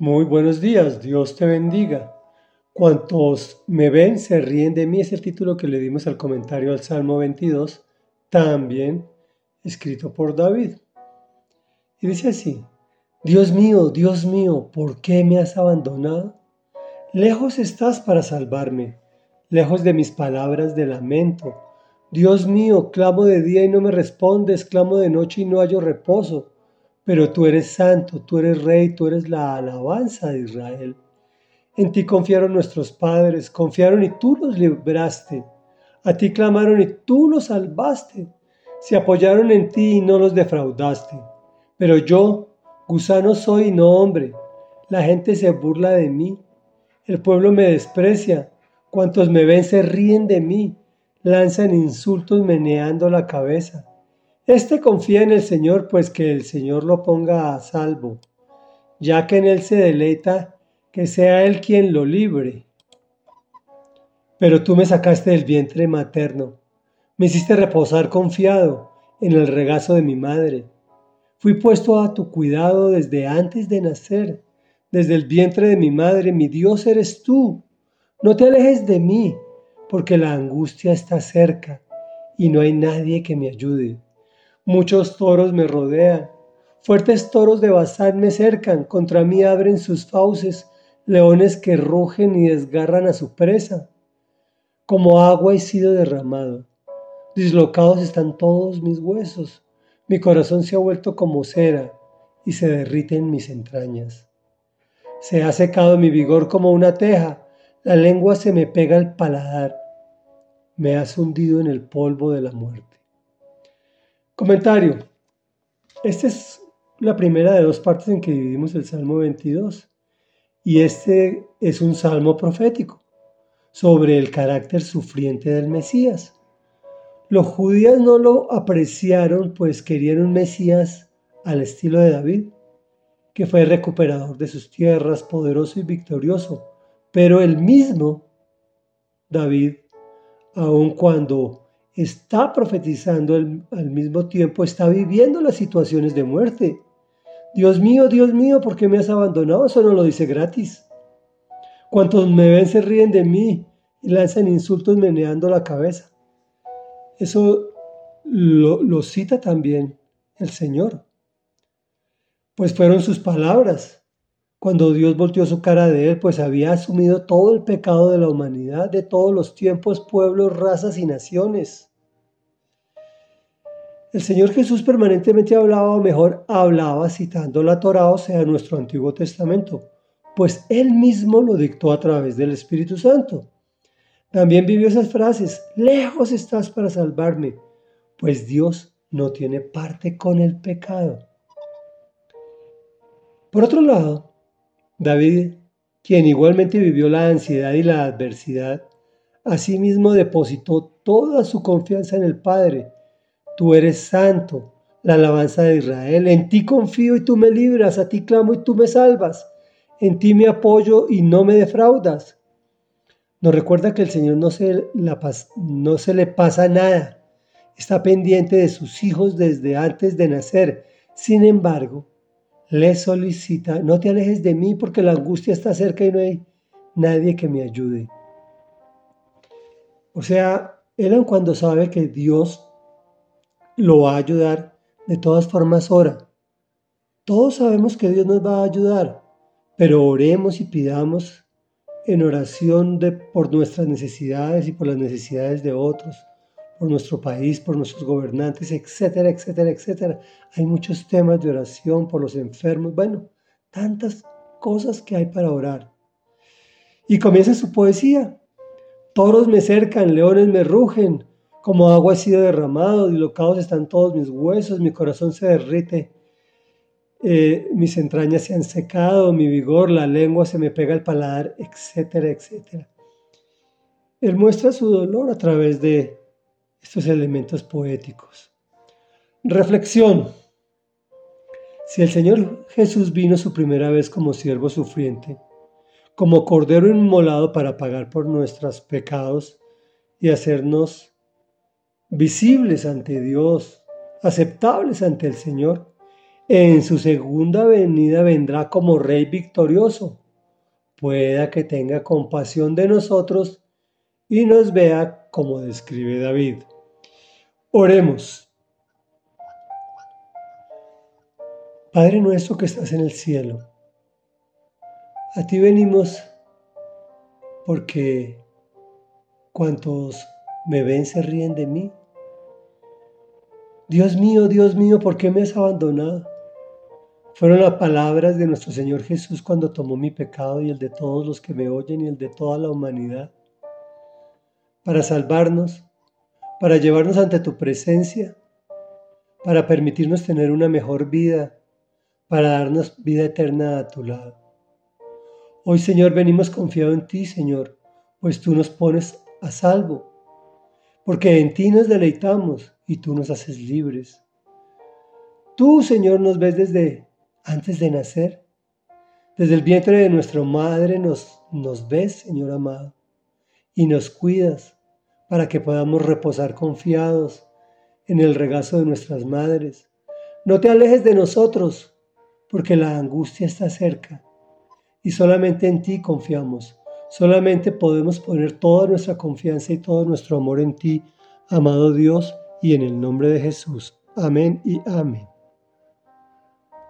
Muy buenos días, Dios te bendiga. Cuantos me ven se ríen de mí es el título que le dimos al comentario al Salmo 22, también escrito por David. Y dice así, Dios mío, Dios mío, ¿por qué me has abandonado? Lejos estás para salvarme, lejos de mis palabras de lamento. Dios mío, clamo de día y no me respondes, clamo de noche y no hallo reposo pero tú eres santo, tú eres rey, tú eres la alabanza de Israel. En ti confiaron nuestros padres, confiaron y tú los libraste. A ti clamaron y tú los salvaste. Se apoyaron en ti y no los defraudaste. Pero yo, gusano soy y no hombre. La gente se burla de mí. El pueblo me desprecia. Cuantos me ven se ríen de mí. Lanzan insultos meneando la cabeza. Este confía en el Señor, pues que el Señor lo ponga a salvo, ya que en Él se deleita, que sea Él quien lo libre. Pero tú me sacaste del vientre materno, me hiciste reposar confiado en el regazo de mi madre. Fui puesto a tu cuidado desde antes de nacer, desde el vientre de mi madre, mi Dios eres tú. No te alejes de mí, porque la angustia está cerca y no hay nadie que me ayude. Muchos toros me rodean, fuertes toros de Bazán me cercan, contra mí abren sus fauces, leones que rugen y desgarran a su presa. Como agua he sido derramado, dislocados están todos mis huesos, mi corazón se ha vuelto como cera y se derrite en mis entrañas. Se ha secado mi vigor como una teja, la lengua se me pega al paladar, me has hundido en el polvo de la muerte. Comentario. Esta es la primera de dos partes en que dividimos el Salmo 22. Y este es un salmo profético sobre el carácter sufriente del Mesías. Los judíos no lo apreciaron pues querían un Mesías al estilo de David, que fue recuperador de sus tierras, poderoso y victorioso. Pero el mismo David, aun cuando está profetizando al, mismo tiempo, está viviendo las situaciones de muerte. Dios mío, Dios mío, ¿por qué me has abandonado? Eso no lo dice gratis. Cuantos me ven se ríen de mí y lanzan insultos meneando la cabeza. Eso lo, lo cita también el Señor. Pues fueron sus palabras. Cuando Dios volteó su cara de él, pues había asumido todo el pecado de la humanidad, de todos los tiempos, pueblos, razas y naciones. El Señor Jesús permanentemente hablaba, o mejor, hablaba citando la Torá, o sea, nuestro Antiguo Testamento, pues Él mismo lo dictó a través del Espíritu Santo. También vivió esas frases, lejos estás para salvarme, pues Dios no tiene parte con el pecado. Por otro lado, David, quien igualmente vivió la ansiedad y la adversidad, asimismo depositó toda su confianza en el Padre, Tú eres santo, la alabanza de Israel. En ti confío y tú me libras, a ti clamo y tú me salvas. En ti me apoyo y no me defraudas. Nos recuerda que el Señor no se, no se le pasa nada. Está pendiente de sus hijos desde antes de nacer. Sin embargo, le solicita, no te alejes de mí porque la angustia está cerca y no hay nadie que me ayude. O sea, él cuando sabe que Dios lo va a ayudar. De todas formas, ora. Todos sabemos que Dios nos va a ayudar, pero oremos y pidamos en oración por nuestras necesidades y por las necesidades de otros, por nuestro país, por nuestros gobernantes, etcétera, etcétera, etcétera. Hay muchos temas de oración por los enfermos, bueno, tantas cosas que hay para orar. Y comienza su poesía. Toros me cercan, leones me rugen, como agua he sido derramado, dislocados están todos mis huesos, mi corazón se derrite, eh, mis entrañas se han secado, mi vigor, la lengua se me pega al paladar, etcétera, etcétera. Él muestra su dolor a través de estos elementos poéticos. Reflexión. Si el Señor Jesús vino su primera vez como siervo sufriente, como cordero inmolado para pagar por nuestros pecados y hacernos visibles ante Dios, aceptables ante el Señor, En su segunda venida vendrá como Rey victorioso. Pueda que tenga compasión de nosotros y nos vea como describe David. Oremos. Padre nuestro que estás en el cielo, a ti venimos porque cuantos me ven se ríen de mí. Dios mío, Dios mío, ¿por qué me has abandonado? Fueron las palabras de nuestro Señor Jesús cuando tomó mi pecado y el de todos los que me oyen y el de toda la humanidad, para salvarnos, para llevarnos ante tu presencia, para permitirnos tener una mejor vida, para darnos vida eterna a tu lado. Hoy, Señor, venimos confiado en ti, Señor, pues tú nos pones a salvo, porque en ti nos deleitamos y tú nos haces libres. Tú, Señor, nos ves desde antes de nacer. Desde el vientre de nuestra madre nos, ves, Señor amado, y nos cuidas para que podamos reposar confiados en el regazo de nuestras madres. No te alejes de nosotros, porque la angustia está cerca y solamente en ti confiamos. Solamente podemos poner toda nuestra confianza y todo nuestro amor en ti, amado Dios, y en el nombre de Jesús. Amén y amén.